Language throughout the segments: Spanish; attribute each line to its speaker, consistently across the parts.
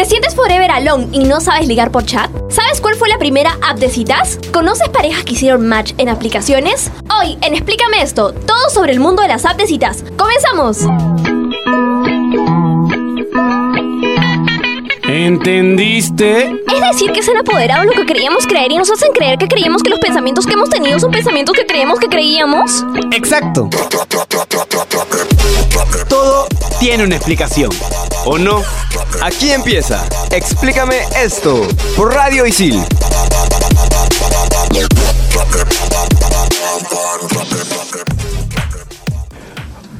Speaker 1: ¿Te sientes forever alone y no sabes ligar por chat? ¿Sabes cuál fue la primera app de citas? ¿Conoces parejas que hicieron match en aplicaciones? Hoy, en Explícame esto, todo sobre el mundo de las apps de citas. ¡Comenzamos!
Speaker 2: ¿Entendiste?
Speaker 1: Es decir, que se han apoderado lo que creíamos creer y nos hacen creer que creíamos que los pensamientos que hemos tenido son pensamientos que creíamos que creíamos.
Speaker 2: Exacto. Todo tiene una explicación. ¿O no?
Speaker 3: Aquí empieza. Explícame esto. Por Radio Isil.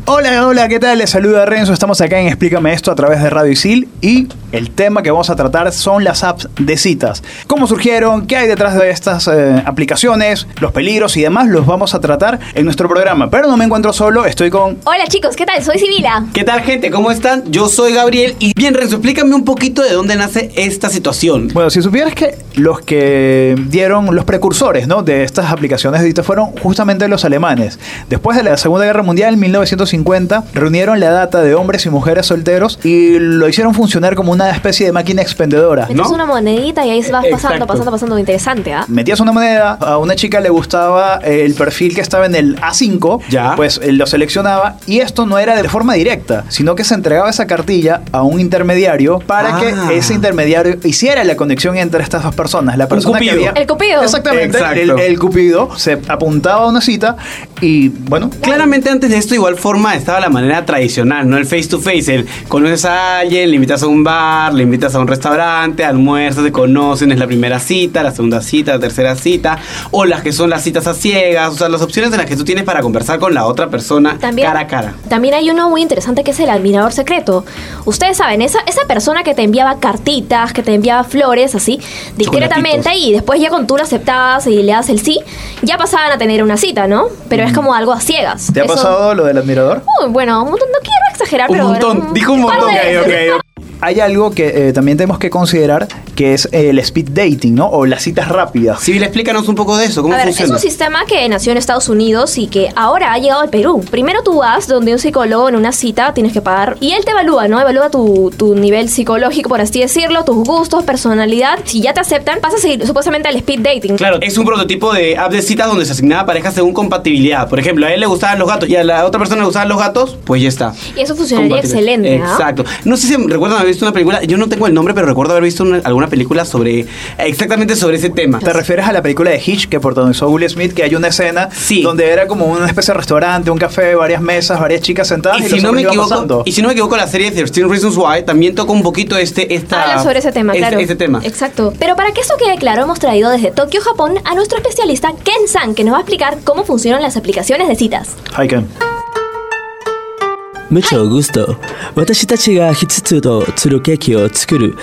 Speaker 4: Hola, hola, ¿qué tal? Les saluda Renzo. Estamos acá en Explícame esto a través de Radio Isil y el tema que vamos a tratar son las apps de citas. ¿Cómo surgieron? ¿Qué hay detrás de estas eh, aplicaciones? Los peligros y demás los vamos a tratar en nuestro programa. Pero no me encuentro solo, estoy con...
Speaker 1: Hola chicos, ¿qué tal? Soy Sibila.
Speaker 2: ¿Qué tal, gente? ¿Cómo están? Yo soy Gabriel. Y bien, Renzo, explícame un poquito de dónde nace esta situación.
Speaker 4: Bueno, si supieras que los que dieron los precursores ¿no? de estas aplicaciones de citas fueron justamente los alemanes. Después de la Segunda Guerra Mundial, en 1950, reunieron la data de hombres y mujeres solteros y lo hicieron funcionar como una especie de máquina expendedora.
Speaker 1: Metes
Speaker 2: ¿No?
Speaker 1: una monedita y ahí vas pasando,
Speaker 2: Exacto.
Speaker 1: pasando, pasando. Interesante, ¿ah?
Speaker 4: Metías una moneda, a una chica le gustaba el perfil que estaba en el A5,
Speaker 2: Ya.
Speaker 4: pues eh, lo seleccionaba y esto no era de forma directa, sino que se entregaba esa cartilla a un intermediario para
Speaker 2: Ah.
Speaker 4: que ese intermediario hiciera la conexión entre estas dos personas. La persona que
Speaker 2: cupido.
Speaker 4: había...
Speaker 1: El cupido.
Speaker 4: Exactamente. El, el cupido se apuntaba a una cita y bueno...
Speaker 2: Claramente antes de esto, igual forma, estaba la manera tradicional, ¿no? El face to face, el conoces a alguien, le invitas a un bar, le invitas a un restaurante, almuerzas, se conocen, es la primera cita, la segunda cita, la tercera cita, o las que son las citas a ciegas, o sea, las opciones de las que tú tienes para conversar con la otra persona
Speaker 1: También,
Speaker 2: cara a cara.
Speaker 1: También hay uno muy interesante que es el admirador secreto. Ustedes saben, esa, esa persona que te enviaba cartitas, que te enviaba flores, así, discretamente, y después ya cuando tú lo aceptabas y le das el sí, ya pasaban a tener una cita, ¿no? Pero es como algo a ciegas.
Speaker 4: ¿Te ha
Speaker 1: Eso-
Speaker 4: pasado lo del admirador?
Speaker 1: Uy, bueno, un montón- no quiero exagerar,
Speaker 2: Un
Speaker 1: pero...
Speaker 2: montón, dijo un montón. Ok, ok, ok.
Speaker 4: Hay algo que eh, también tenemos que considerar que es el speed dating, ¿no? O las citas rápidas.
Speaker 2: Civil, explícanos un poco de eso, ¿cómo
Speaker 1: A ver, es
Speaker 2: funciona?
Speaker 1: un sistema que nació en Estados Unidos y que ahora ha llegado al Perú. Primero tú vas donde un psicólogo en una cita tienes que pagar y él te evalúa, ¿no? Evalúa tu, tu nivel psicológico, por así decirlo, tus gustos, personalidad. Si ya te aceptan, pasas a ir supuestamente al speed dating.
Speaker 2: Claro, es un prototipo de app de citas donde se asignaba parejas según compatibilidad. Por ejemplo, a él le gustaban los gatos y a la otra persona le gustaban los gatos, pues ya está.
Speaker 1: Y eso funcionaría excelente, ¿ah?
Speaker 2: Exacto. No sé si recuerdan visto una película, yo no tengo el nombre, pero recuerdo haber visto una- alguna película sobre exactamente sobre ese tema.
Speaker 4: ¿Te refieres a la película de Hitch que protagonizó Will Smith, que hay una escena
Speaker 2: Sí.
Speaker 4: donde era como una especie de restaurante, un café, varias mesas, varias chicas sentadas y,
Speaker 2: Y si, no me equivoco,
Speaker 4: pasando?
Speaker 2: y si no me equivoco, la serie 13 Reasons Why también toca un poquito este, esta,
Speaker 1: Habla sobre ese tema,
Speaker 2: este-
Speaker 1: claro.
Speaker 2: Este tema.
Speaker 1: Exacto. Pero para que esto quede claro, hemos traído desde Tokio, Japón, a nuestro especialista Ken San, que nos va a explicar cómo funcionan las aplicaciones de citas.
Speaker 4: Hi, Ken.
Speaker 5: Mucho gusto. 私たちが5つとつるケーキを作る。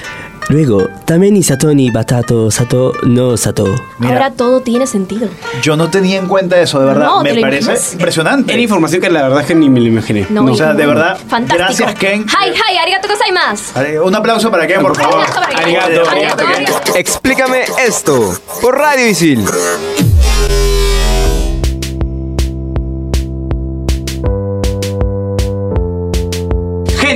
Speaker 5: luego, ために砂糖にバターと砂糖の砂糖。
Speaker 4: Mira.
Speaker 1: Ahora todo tiene sentido.
Speaker 4: Yo no tenía en cuenta eso, de verdad.
Speaker 1: No, ¿te
Speaker 4: Me
Speaker 1: lo
Speaker 4: parece
Speaker 1: imaginas?
Speaker 4: impresionante.
Speaker 2: Era información que la verdad es que ni me lo imaginé.
Speaker 1: No,
Speaker 4: o sea, de verdad,
Speaker 1: Fantástico.
Speaker 4: gracias, Ken.
Speaker 1: Hi, hi, arigato gozaimasu.
Speaker 4: Vale, Un aplauso para Ken, por favor.
Speaker 1: Arigato para Ken.
Speaker 2: Arigato,
Speaker 1: Arigato, arigato.
Speaker 3: Explícame esto. Por Radio Isil.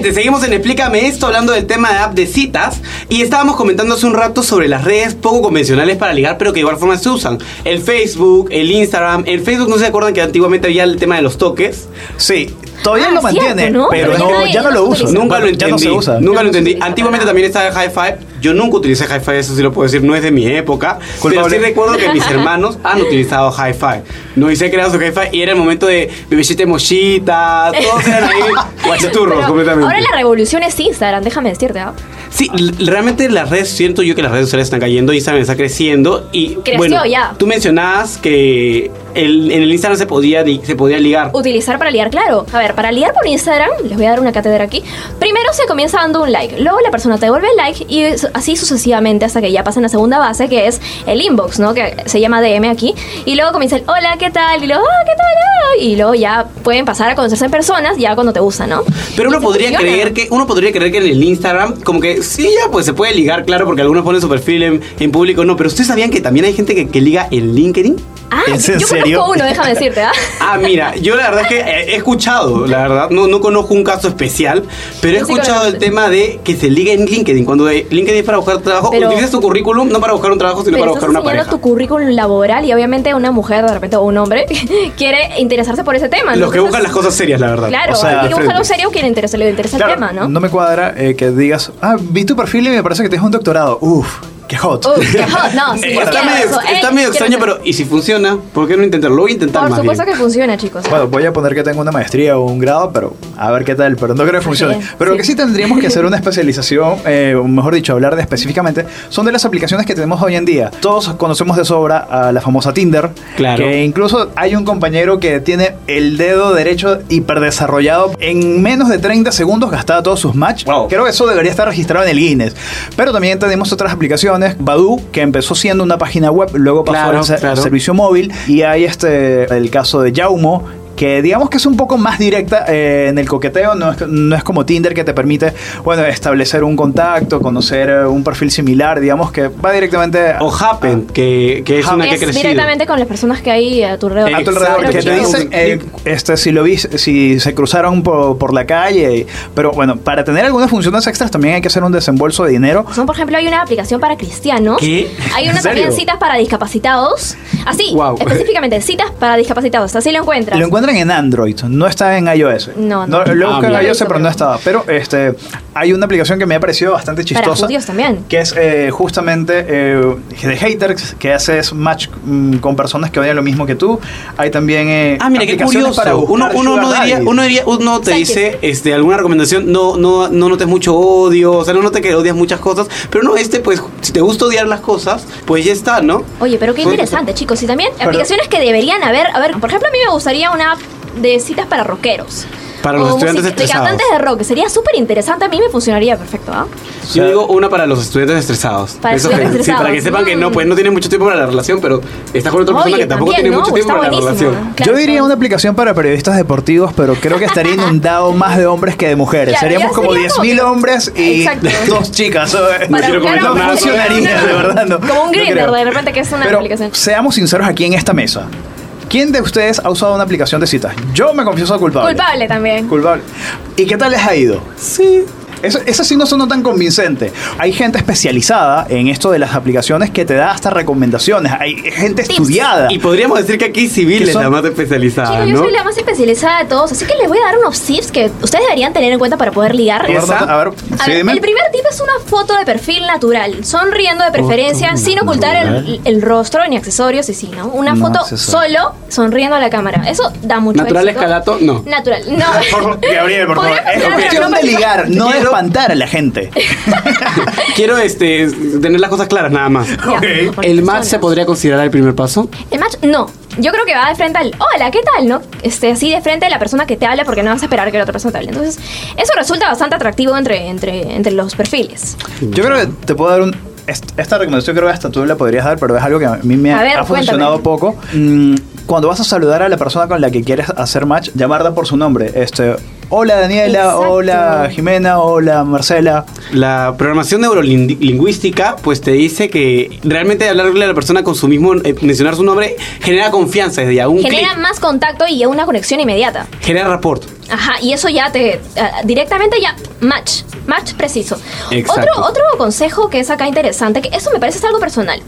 Speaker 2: Seguimos en Explícame esto hablando del tema de app de citas y estábamos comentando hace un rato sobre las redes poco convencionales para ligar, pero que de igual forma se usan. El Facebook, el Instagram. El Facebook, ¿no se acuerdan que antiguamente había el tema de los toques?
Speaker 4: Sí, todavía
Speaker 1: Ah,
Speaker 4: lo mantiene,
Speaker 1: cierto, ¿no?
Speaker 4: pero no, ya no
Speaker 1: ya
Speaker 4: lo uso.
Speaker 2: Nunca lo
Speaker 4: Ya
Speaker 2: entendí.
Speaker 4: no se usa.
Speaker 2: Nunca lo
Speaker 1: no se
Speaker 2: entendí. Antiguamente también estaba el High Five. Yo nunca utilicé High Five, eso sí lo puedo decir, no es de mi época. Pero sí recuerdo que mis hermanos han utilizado High Five. No hice creado su High Five y era el momento de bebecita mochita, todos eran ahí guachiturros completamente.
Speaker 1: Ahora la revolución es Instagram, déjame decirte. ¿ah?
Speaker 2: Sí, realmente las redes, siento yo que las redes sociales están cayendo, Instagram está creciendo y
Speaker 1: Creció
Speaker 2: bueno,
Speaker 1: ya.
Speaker 2: tú mencionabas que el- en el Instagram se podía, se podía ligar.
Speaker 1: Utilizar para liar, claro. A ver, para liar por Instagram, les voy a dar una cátedra aquí. Primero se comienza dando un like, luego la persona te devuelve el like y así sucesivamente hasta que ya pasan la segunda base, que es el inbox, ¿no? Que se llama DM aquí. Y luego comienza el hola, ¿qué tal? Y luego, ah, ¿qué tal? Ah", Y luego ya pueden pasar a conocerse en personas ya cuando te gustan, ¿no?
Speaker 2: Pero uno podría
Speaker 1: funciona.
Speaker 2: creer que uno podría creer que en el Instagram como que sí ya pues se puede ligar claro porque algunos ponen su perfil en, en público no pero ustedes sabían que también hay gente que, que liga en LinkedIn
Speaker 1: Ah,
Speaker 4: ¿Es
Speaker 1: yo
Speaker 4: en
Speaker 1: conozco
Speaker 4: serio.
Speaker 1: conozco uno, déjame decirte, ¿ah?
Speaker 2: Ah, mira, yo la verdad es que he he escuchado, la verdad, no, no conozco un caso especial, pero he
Speaker 1: Sí, sí
Speaker 2: escuchado el tema de que se liga en LinkedIn. Cuando LinkedIn es para buscar trabajo,
Speaker 1: Pero-
Speaker 2: utilizas tu currículum no para buscar un trabajo, sino
Speaker 1: Pero
Speaker 2: para buscar una pareja.
Speaker 1: tu currículum laboral y obviamente una mujer de repente o un hombre quiere interesarse por ese tema. ¿no?
Speaker 2: Los que
Speaker 1: Entonces,
Speaker 2: buscan las cosas serias, la verdad.
Speaker 1: Claro,
Speaker 4: O sea,
Speaker 1: alguien que busca algo serio quiere interesa, le interesa
Speaker 4: Claro,
Speaker 1: el tema, ¿no?
Speaker 4: me cuadra eh, que digas, ah, vi tu perfil y me parece que tienes un doctorado. Uf, qué hot.
Speaker 1: Qué hot, no, sí,
Speaker 2: está
Speaker 1: quiero
Speaker 2: medio,
Speaker 1: eso.
Speaker 2: está
Speaker 1: Ey,
Speaker 2: medio
Speaker 1: quiero
Speaker 2: extraño, pero ¿y si funciona? ¿Por qué no intentarlo? Lo voy a intentar
Speaker 1: Por
Speaker 2: más
Speaker 1: supuesto
Speaker 2: bien.
Speaker 1: que funciona, chicos.
Speaker 4: Bueno, voy a poner que tengo una maestría o un grado, pero a ver qué tal, pero no creo que funcione. Pero lo que sí tendríamos que hacer una especialización, eh, o mejor dicho, hablar de específicamente, son de las aplicaciones que tenemos hoy en día. Todos conocemos de sobra a la famosa Tinder,
Speaker 2: Claro.
Speaker 4: que incluso hay un compañero que tiene el dedo derecho hiperdesarrollado. En menos de 30 segundos gastaba todos sus match.
Speaker 2: Wow.
Speaker 4: Creo que eso debería estar registrado en el Guinness. Pero también tenemos otras aplicaciones, Badu, que empezó siendo una página web, luego pasó
Speaker 2: Claro,
Speaker 4: al
Speaker 2: claro.
Speaker 4: servicio móvil y hay este el caso de Jaumo que digamos que es un poco más directa eh, en el coqueteo, no es, no es como Tinder que te permite, bueno, establecer un contacto, conocer eh, un perfil similar, digamos que va directamente
Speaker 2: O Happen, que, que es
Speaker 4: Happen.
Speaker 2: una que
Speaker 1: es
Speaker 2: crecido.
Speaker 1: directamente con las personas que hay a tu alrededor.
Speaker 4: a tu alrededor, que te dicen eh, este, si lo vi, si se cruzaron por, por la calle, pero bueno, para tener algunas funciones extras también hay que hacer un desembolso de dinero.
Speaker 1: Son, por ejemplo, hay una aplicación para cristianos.
Speaker 2: ¿Qué?
Speaker 1: Hay
Speaker 4: ¿En
Speaker 1: una también citas para discapacitados. Así,
Speaker 2: Wow.
Speaker 1: específicamente, citas para discapacitados. Así lo encuentras.
Speaker 4: Lo encuentran en Android, no está en iOS.
Speaker 1: No, no.
Speaker 4: Lo
Speaker 2: Ah,
Speaker 4: buscan en iOS, pero no estaba. Pero este, hay una aplicación que me ha parecido bastante
Speaker 1: Para
Speaker 4: chistosa.
Speaker 1: judíos también.
Speaker 4: Que es eh, justamente eh, de haters, que haces match mm, con personas que odian lo mismo que tú. Hay también eh,
Speaker 2: Ah, mira, qué curioso.
Speaker 4: para
Speaker 2: uno, uno,
Speaker 4: sugar
Speaker 2: no diría, uno, diría, uno te dice este, alguna recomendación, no, no, no notes mucho odio, o sea, no notes que odias muchas cosas, pero no, este, pues, si te gusta odiar las cosas, pues ya está, ¿no?
Speaker 1: Oye, pero qué
Speaker 2: Pues-
Speaker 1: interesante, chicos. Y también
Speaker 4: Pero-
Speaker 1: aplicaciones que deberían haber. A ver, por ejemplo, a mí me gustaría una app de citas para rockeros.
Speaker 2: Para los
Speaker 1: O
Speaker 2: estudiantes estresados.
Speaker 1: cantantes de rock. Sería súper interesante. A mí me funcionaría perfecto, ¿ah?
Speaker 2: Yo digo una para los estudiantes estresados.
Speaker 1: Para
Speaker 2: Eso
Speaker 1: estudiantes
Speaker 2: que- sí, para que sepan no,
Speaker 1: Mm.
Speaker 2: pues no tiene mucho tiempo para la relación, pero estás con otra persona
Speaker 1: Oye,
Speaker 2: que tampoco
Speaker 1: también,
Speaker 2: tiene
Speaker 1: ¿no?
Speaker 2: mucho tiempo para la relación.
Speaker 1: Claro,
Speaker 4: Yo diría
Speaker 1: claro.
Speaker 4: una aplicación para periodistas deportivos, pero creo que estaría inundado más de hombres que de mujeres.
Speaker 1: Claro,
Speaker 4: Seríamos como
Speaker 1: sería como
Speaker 4: 10.000
Speaker 1: que-
Speaker 4: hombres y
Speaker 1: Exacto.
Speaker 4: dos chicas.
Speaker 2: No quiero comentar
Speaker 4: no
Speaker 2: nada.
Speaker 4: funcionaría, de verdad. No,
Speaker 1: Como un Grindr, de repente, que es una
Speaker 4: Pero
Speaker 1: aplicación.
Speaker 4: seamos sinceros aquí en esta mesa. ¿Quién de ustedes ha usado una aplicación de citas? Yo me confieso culpable.
Speaker 1: Culpable también.
Speaker 4: Culpable. ¿Y qué tal les ha ido? Sí. Eso, eso sí no sonó tan convincente. Hay gente especializada en esto de las aplicaciones que te da hasta recomendaciones. Hay gente
Speaker 1: Tips.
Speaker 4: estudiada.
Speaker 2: Y podríamos decir que aquí civil
Speaker 4: Que
Speaker 2: es
Speaker 4: son-
Speaker 2: la más especializada,
Speaker 1: Chicos, yo
Speaker 2: ¿no?
Speaker 1: soy la más especializada de todos, así que les voy a dar unos tips que ustedes deberían tener en cuenta para poder ligar.
Speaker 4: A ver,
Speaker 2: ¿Esa?
Speaker 4: a ver,
Speaker 1: A
Speaker 4: sí,
Speaker 1: ver,
Speaker 4: dime.
Speaker 1: el primer tip es una foto de perfil natural, sonriendo de preferencia,
Speaker 2: Foto
Speaker 1: sin ocultar el, rostro ni accesorios y sí, ¿no? Una
Speaker 4: No
Speaker 1: foto solo sonriendo a la cámara. Eso da mucho
Speaker 2: ¿Natural
Speaker 1: éxito.
Speaker 2: escalato? No.
Speaker 1: Natural, no.
Speaker 4: Gabriel, por favor. Es cuestión de ligar, no de
Speaker 2: Quiero-
Speaker 4: espantar a la gente.
Speaker 2: Quiero este, tener las cosas claras nada más.
Speaker 1: Ya,
Speaker 4: Ok.
Speaker 1: por
Speaker 2: ¿El match se podría considerar el primer paso?
Speaker 1: El match, no. Yo creo que va de frente al hola, ¿qué tal? ¿No? Este, así de frente a la persona que te habla porque no vas a esperar que la otra persona te hable. Entonces, eso resulta bastante atractivo entre, entre, entre los perfiles.
Speaker 4: Yo creo que te puedo dar un. est- Esta recomendación creo que hasta tú la podrías dar, pero es algo que a mí me
Speaker 1: A
Speaker 4: ha,
Speaker 1: ver,
Speaker 4: ha funcionado
Speaker 1: cuéntame.
Speaker 4: poco. Mm, cuando vas a saludar a la persona con la que quieres hacer match, llamarla por su nombre. Este, hola Daniela,
Speaker 1: Exacto.
Speaker 4: hola Jimena, hola Marcela.
Speaker 2: La programación neurolingüística pues te dice que realmente hablarle a la persona con su mismo, eh, mencionar su nombre, genera confianza desde ya un
Speaker 1: Genera
Speaker 2: clic,
Speaker 1: más contacto y una conexión inmediata.
Speaker 2: genera rapport.
Speaker 1: Ajá, y eso ya te. ah, directamente ya. Match. Match preciso.
Speaker 2: Exacto.
Speaker 1: Otro, otro consejo que es acá interesante, que eso me parece algo personal.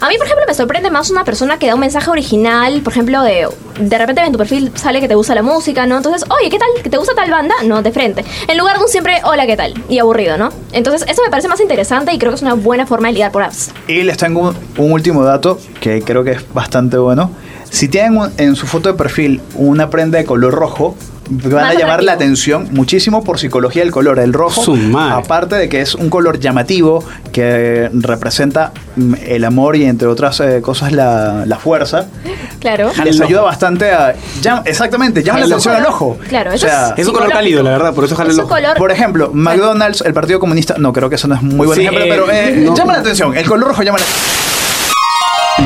Speaker 1: A mí, por ejemplo, me sorprende más una persona que da un mensaje original, por ejemplo, de. De repente en tu perfil sale que te gusta la música, ¿no? Entonces, oye, ¿qué tal? ¿Que te gusta tal banda? No, de frente. En lugar de un siempre, hola, ¿qué tal? Y aburrido, ¿no? Entonces, eso me parece más interesante y creo que es una buena forma de lidiar por apps.
Speaker 4: Y les tengo un, un último dato que creo que es bastante bueno. Si tienen un- en su foto de perfil una prenda de color rojo, van
Speaker 1: Más
Speaker 4: a llamar la atención muchísimo por psicología del color. El rojo, aparte de que es un color llamativo que representa mm, el amor y entre otras eh, cosas la, la fuerza,
Speaker 1: Claro.
Speaker 4: Les ayuda bastante a... llama- exactamente, llama la atención al
Speaker 1: ojo. Claro,
Speaker 4: o
Speaker 1: eso
Speaker 4: sea,
Speaker 1: es-
Speaker 2: Es un color cálido, la verdad, por eso jala
Speaker 1: Es
Speaker 2: el
Speaker 1: un
Speaker 2: ojo.
Speaker 1: color.
Speaker 4: Por ejemplo, McDonald's, el Partido Comunista, no, creo que eso no es muy buen
Speaker 2: Sí,
Speaker 4: ejemplo,
Speaker 2: eh,
Speaker 4: pero eh,
Speaker 2: no.
Speaker 4: llama la atención, el color rojo llama la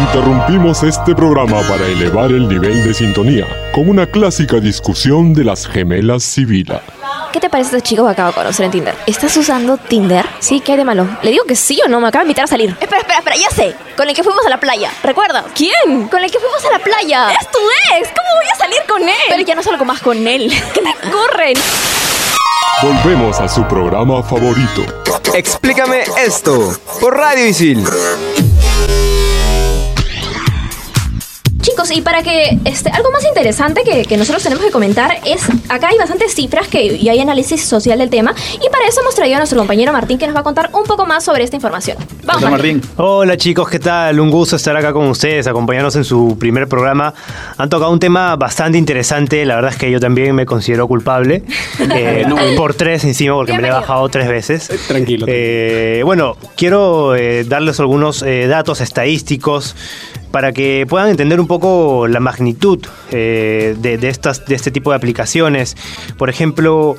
Speaker 6: Interrumpimos este programa para elevar el nivel de sintonía con una clásica discusión de las gemelas Sibila.
Speaker 1: ¿qué te parece este chico que acabo de conocer en Tinder? ¿Estás usando Tinder? Sí, ¿qué hay de malo? ¿Le digo que sí o no? Me acaba de invitar a salir. Espera, espera, espera, ya sé. Con el que fuimos a la playa. ¿Recuerdas? ¿Quién? Con el que fuimos a la playa. Es tu ex. ¿Cómo voy a salir con él? Pero ya no salgo más con él. ¿Qué te corren?
Speaker 6: Volvemos a su programa favorito.
Speaker 3: Explícame esto por Radio Isil.
Speaker 1: Y para que este, algo más interesante que, que nosotros tenemos que comentar es, acá hay bastantes cifras que, y hay análisis social del tema, y para eso hemos traído a nuestro compañero Martín que nos va a contar un poco más sobre esta información. Vamos,
Speaker 4: Hola,
Speaker 1: Martín.
Speaker 4: Martín.
Speaker 7: Hola chicos, ¿qué tal? Un gusto estar acá con ustedes, acompañarnos en su primer programa. Han tocado un tema bastante interesante, la verdad es que yo también me considero culpable, eh, por tres encima, porque me lo he bajado tres veces.
Speaker 2: tranquilo.
Speaker 7: Eh, bueno, quiero eh, darles algunos eh, datos estadísticos para que puedan entender un poco la magnitud eh, de, de estas, de este tipo de aplicaciones. Por ejemplo,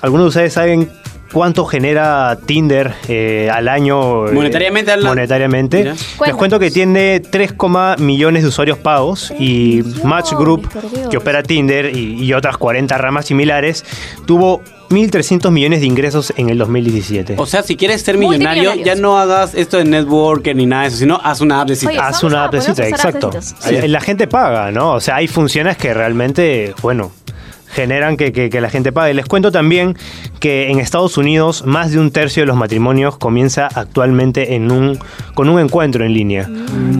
Speaker 7: algunos de ustedes saben cuánto genera Tinder eh, al año. eh,
Speaker 2: Monetariamente habla-
Speaker 7: Monetariamente.
Speaker 2: Mira.
Speaker 7: Les
Speaker 1: Cuéntanos.
Speaker 7: cuento que tiene 3, millones de usuarios pagos y Match Group, que opera Tinder y, y otras 40 ramas similares, tuvo 1.300 millones de ingresos en el 2017.
Speaker 2: O sea, si quieres ser millonario, ya no hagas esto de networker ni nada de eso, sino haz una app de citas.
Speaker 1: Oye,
Speaker 7: Haz una
Speaker 1: a
Speaker 7: appcita,
Speaker 1: ponernos a usar
Speaker 7: exacto. Sí, La gente paga, ¿no? O sea, hay funciones que realmente, bueno, generan que, que- que la gente pague. Les cuento también que en Estados Unidos más de un tercio de los matrimonios comienza actualmente en un, con un encuentro en línea.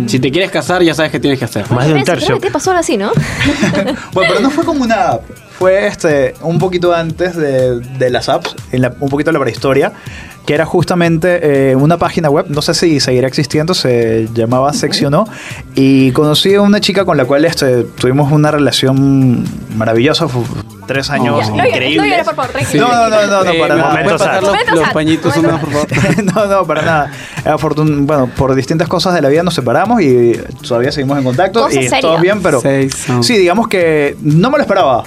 Speaker 2: Si te quieres casar, ya sabes qué tienes que hacer.
Speaker 7: Más de un tercio.
Speaker 1: te pasó algo así, ¿no?
Speaker 4: Bueno, pero no fue como una app. Fue este, un poquito antes de, de las apps, en la- un poquito de la prehistoria, que era justamente eh, una página web, no sé si seguirá existiendo, se llamaba Seccionó, y conocí a una chica con la cual este, tuvimos una relación maravillosa, fue tres años
Speaker 1: llores,
Speaker 4: increíbles.
Speaker 1: no.
Speaker 4: No, no, no, no, no,
Speaker 2: Eh,
Speaker 4: para
Speaker 2: ¿me
Speaker 4: nada.
Speaker 7: Momento
Speaker 2: ¿Puedes pasar
Speaker 7: sad.
Speaker 2: los, pañitos por favor?
Speaker 4: no, no, para nada. Afortun- bueno, por distintas cosas de la vida nos separamos y todavía seguimos en contacto
Speaker 1: Cosa
Speaker 4: y
Speaker 1: seria.
Speaker 4: todo bien, pero
Speaker 2: Seis
Speaker 4: sí, digamos que no me lo esperaba.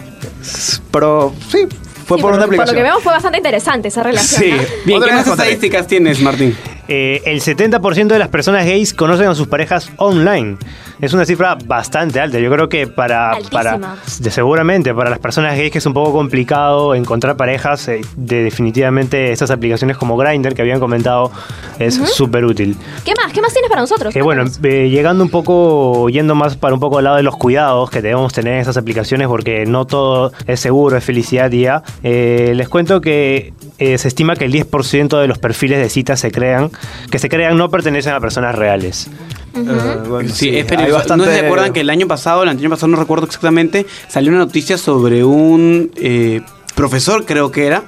Speaker 4: Pero sí, fue
Speaker 1: Sí,
Speaker 4: por una
Speaker 1: Por lo
Speaker 4: aplicación.
Speaker 1: que vemos fue bastante interesante esa relación.
Speaker 4: Sí.
Speaker 1: ¿no?
Speaker 2: Bien, ¿qué más
Speaker 4: contaré.
Speaker 2: estadísticas tienes, Martín?
Speaker 7: Eh, el 70% de las personas gays conocen a sus parejas online. Es una cifra bastante alta. Yo creo que para,
Speaker 1: Altísima.
Speaker 7: para de- seguramente para las personas gays que es un poco complicado encontrar parejas, eh, de, definitivamente estas aplicaciones como Grindr que habían comentado es súper útil.
Speaker 1: ¿Qué más? ¿Qué más tienes para nosotros?
Speaker 7: Eh, bueno, llegando un poco, yendo más para un poco al lado de los cuidados que debemos tener en estas aplicaciones, porque no todo es seguro, es felicidad ya. eh, les cuento que eh, se estima que el 10% de los perfiles de citas se crean, que se crean no pertenecen a personas reales.
Speaker 4: Eh, bueno,
Speaker 2: Sí,
Speaker 4: sí,
Speaker 2: es peligroso.
Speaker 4: bastante-
Speaker 2: No se acuerdan que el año pasado, el año pasado no recuerdo exactamente, salió una noticia sobre un eh, profesor, creo que era.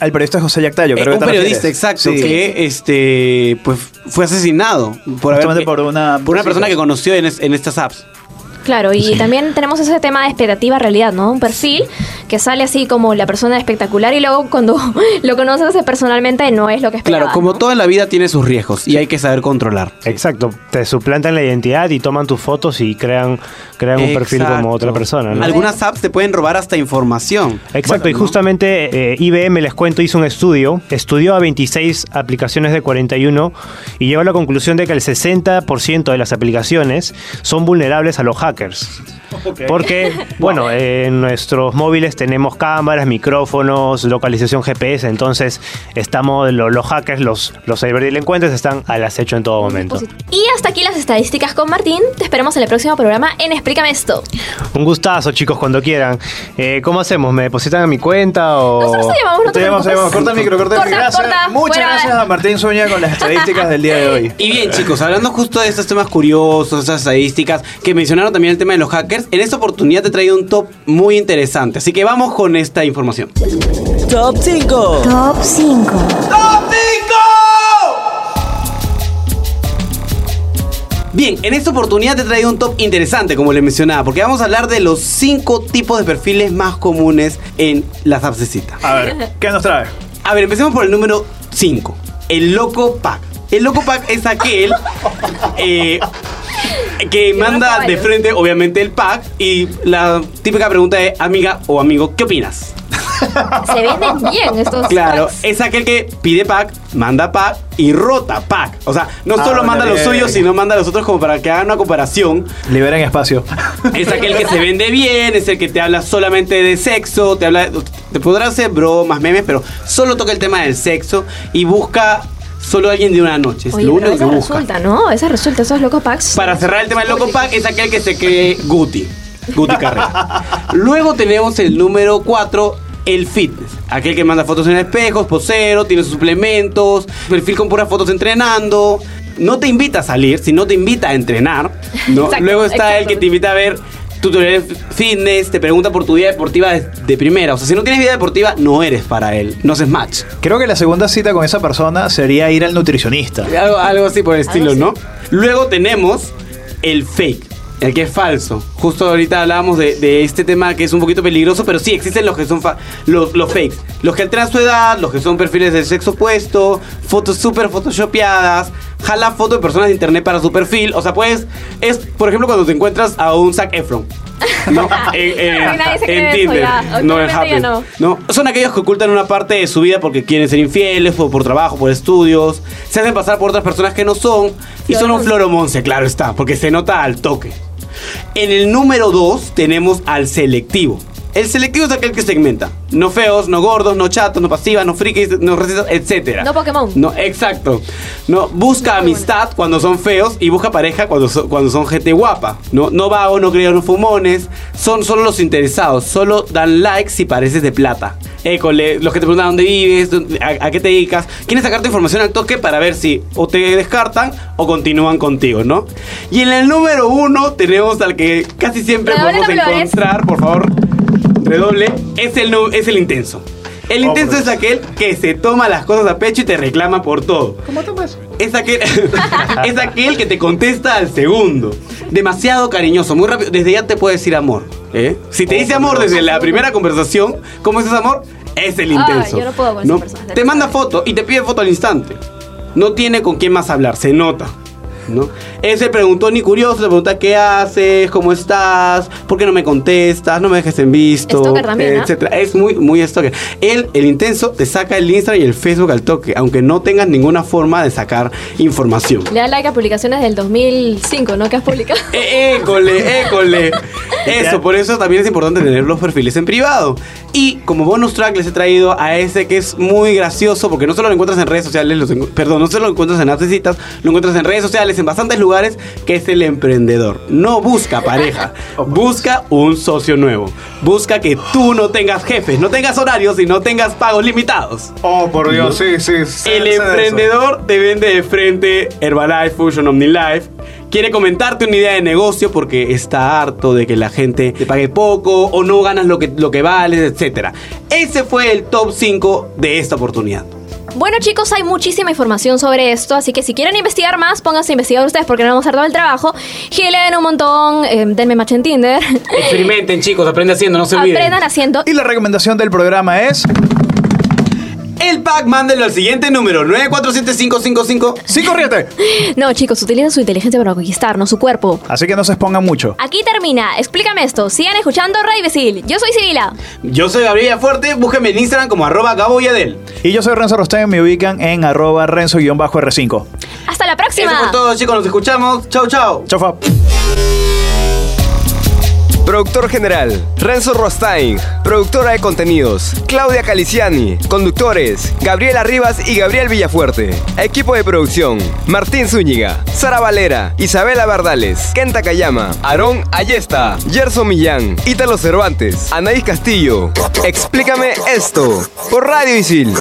Speaker 4: El periodista José Yactayo,
Speaker 2: Eh,
Speaker 4: creo que
Speaker 2: un
Speaker 4: te
Speaker 2: periodista,
Speaker 4: refieres.
Speaker 2: exacto,
Speaker 4: Sí.
Speaker 2: que este pues fue asesinado por, haber-
Speaker 4: por una-
Speaker 2: por una persona que conoció en, es- en estas apps.
Speaker 1: Claro, y también tenemos ese tema de expectativa realidad, ¿no? Un perfil que sale así como la persona espectacular y luego cuando lo conoces personalmente no es lo que esperaba.
Speaker 2: Claro, como
Speaker 1: ¿no?
Speaker 2: toda la vida tiene sus riesgos y hay que saber controlar.
Speaker 7: Exacto, te suplantan la identidad y toman tus fotos y crean, crean un perfil como otra persona. ¿no?
Speaker 2: Algunas apps te pueden robar hasta información.
Speaker 7: Exacto,
Speaker 2: Bueno,
Speaker 7: y
Speaker 2: ¿no?
Speaker 7: justamente eh, IBM, les cuento, hizo un estudio, estudió a 26 aplicaciones de 41 y llegó a la conclusión de que el 60% de las aplicaciones son vulnerables a los hackers. Porque, bueno, en nuestros móviles tenemos cámaras, micrófonos, localización GPS, entonces estamos, lo- los hackers, los, los ciberdelincuentes están al acecho en todo momento.
Speaker 1: Y hasta aquí las estadísticas con Martín. Te esperamos en el próximo programa en Explícame esto.
Speaker 7: Un gustazo, chicos, cuando quieran. Eh, ¿Cómo hacemos? ¿Me depositan a mi cuenta o...?
Speaker 1: Nosotros te llamamos, no te
Speaker 4: Te llamamos, te llamamos.
Speaker 1: preocupes.
Speaker 4: Corta el micro, corta el micro. Gracias.
Speaker 1: corta,
Speaker 4: Muchas
Speaker 1: fuera.
Speaker 4: gracias a Martín Zúñiga con las estadísticas del día de hoy.
Speaker 2: Y bien, chicos, hablando justo de estos temas curiosos, esas estadísticas, que mencionaron también el tema de los hackers, en esta oportunidad te he traído un top muy interesante. Así que vamos con esta información.
Speaker 5: Top 5.
Speaker 8: Top 5.
Speaker 2: Bien, en esta oportunidad te he traído un top interesante, como les mencionaba, porque vamos a hablar de los 5 tipos de perfiles más comunes en las apps de cita.
Speaker 4: A ver, ¿qué nos trae?
Speaker 2: A ver, empecemos por el número 5, el loco pack. El loco pack es aquel eh, que manda de frente, obviamente, el pack y la típica pregunta es, amiga o amigo, ¿qué opinas?
Speaker 1: Se venden bien estos
Speaker 2: Claro,
Speaker 1: packs.
Speaker 2: es aquel que pide pack, manda pack y rota pack. O sea, no
Speaker 4: Ah,
Speaker 2: solo manda los
Speaker 4: bien.
Speaker 2: suyos, sino manda a los otros como para que hagan una comparación.
Speaker 4: Liberen espacio.
Speaker 2: Es aquel que se vende bien, es el que te habla solamente de sexo, te habla, te podrá hacer bromas, memes, pero solo toca el tema del sexo y busca solo alguien de una noche. Es
Speaker 1: Oye,
Speaker 2: lo
Speaker 1: pero
Speaker 2: único que
Speaker 1: esa
Speaker 2: busca.
Speaker 1: resulta, ¿no? Esa resulta, esos loco packs.
Speaker 2: Para cerrar el tema del Loco Pack es aquel que se cree Guti. Guti Carrera. Luego tenemos el número 4, el fitness. Aquel que manda fotos en espejos, posero, tiene sus suplementos, perfil con puras fotos entrenando. No te invita a salir, sino te invita a entrenar. ¿no?
Speaker 1: Exacto,
Speaker 2: Luego está el que te invita a ver tutoriales fitness, te pregunta por tu vida deportiva de, de primera. O sea, si no tienes vida deportiva, no eres para él. No haces match.
Speaker 4: Creo que la segunda cita con esa persona sería ir al nutricionista.
Speaker 2: Algo, algo así por el estilo. ¿no? Luego tenemos el fake. El que es falso. Justo ahorita hablábamos de, este tema que es un poquito peligroso, pero sí existen los que son fa- los, los fakes. Los que alteran su edad, los que son perfiles del sexo opuesto, fotos súper photoshopeadas, jala fotos de personas de internet para su perfil. O sea, pues, es, por ejemplo, cuando te encuentras a un Zac Efron. ¿No? en, Tinder. No en Happn.
Speaker 1: no.
Speaker 2: No, son aquellos que ocultan una parte de su vida porque quieren ser infieles, o por trabajo, por estudios, se hacen pasar por otras personas que no son y son un floromonce, claro está, porque se nota al toque. En el número 2 tenemos al selectivo. El selectivo es aquel que segmenta. No feos, no gordos, no chatos, no pasivas, no frikis, no racistas, etc.
Speaker 1: No Pokémon.
Speaker 2: No, exacto. No, busca amistad cuando son feos y busca pareja cuando, so- cuando son gente guapa. No, no vagos, no creo, no fumones. Son solo los interesados. Solo dan likes si pareces de plata. École, los que te preguntan dónde vives, a, a qué te dedicas. Quieren sacarte información al toque para ver si o te descartan o continúan contigo, ¿no? Y en el número uno tenemos al que casi siempre podemos encontrar, por favor, redoble, es el, nu- es el intenso. El intenso es aquel que se toma las cosas a pecho y te reclama por todo.
Speaker 4: ¿Cómo tomas?
Speaker 2: Es aquel, es aquel que te contesta al segundo. Demasiado cariñoso, muy rápido. Desde ya te puede decir amor. ¿eh? Si te dice amor desde la primera conversación, ¿cómo es ese amor? Es el intenso.
Speaker 1: yo no puedo con esas personas,
Speaker 2: Te manda foto y te pide foto al instante. No tiene con quién más hablar, se nota. ¿No? Ese preguntó ni curioso, te pregunta qué haces, cómo estás, por qué no me contestas, no me dejes en visto,
Speaker 1: Stalker también,
Speaker 2: etcétera. Es muy, muy stalker. Él, el intenso, te saca el Instagram y el Facebook al toque, aunque no tengas ninguna forma de sacar información.
Speaker 1: Le da like a publicaciones del 2005, ¿no? Que has publicado.
Speaker 2: Eh, école, école. Eso, por eso también es importante tener los perfiles en privado. Y como bonus track les he traído a ese que es muy gracioso, porque no solo lo encuentras en redes sociales, los encu- perdón, no solo lo encuentras en apps lo encuentras en redes sociales, en bastantes lugares, que es el emprendedor. No busca pareja, busca un socio nuevo. Busca que tú no tengas jefes, no tengas horarios y no tengas pagos limitados.
Speaker 4: Oh, por Dios, sí, sí.
Speaker 2: El emprendedor te vende de frente Herbalife, Fusion, OmniLife. Quiere comentarte una idea de negocio porque está harto de que la gente te pague poco o no ganas lo que, lo que vales, etc. Ese fue el top 5 de esta oportunidad.
Speaker 1: Bueno chicos, hay muchísima información sobre esto, así que si quieren investigar más, pónganse a investigar ustedes porque no vamos a hacer todo el trabajo. Gilen un montón, eh, denme match en Tinder.
Speaker 2: Experimenten, chicos, aprende haciendo, no se olviden.
Speaker 1: Aprendan haciendo.
Speaker 4: Y la recomendación del programa es...
Speaker 2: El pack, mándenlo al siguiente número: 947555.
Speaker 4: ¡Sí, corriente!
Speaker 1: No chicos, utilicen su inteligencia para conquistar, no su cuerpo.
Speaker 4: Así que no se expongan mucho.
Speaker 1: Aquí termina, explícame esto. Sigan escuchando Ray Besil. Yo soy Sibila.
Speaker 2: Yo soy Gabriela Fuerte, búsquenme en Instagram como arroba Gabo Yadel.
Speaker 4: Y yo soy Renzo Rostein, me ubican en arroba renzo-r5.
Speaker 1: Hasta la
Speaker 2: Eso
Speaker 1: próxima.
Speaker 2: fue todo, chicos, nos escuchamos. Chau, chau.
Speaker 4: Chau, fa.
Speaker 3: Productor general, Renzo Rostain. Productora de contenidos, Claudia Caliciani. Conductores, Gabriela Rivas y Gabriel Villafuerte. Equipo de producción, Martín Zúñiga, Sara Valera, Isabela Bardales, Kenta Kayama, Aarón Ayesta, Gerson Millán, Ítalo Cervantes, Anaís Castillo. Explícame esto, por Radio Isil.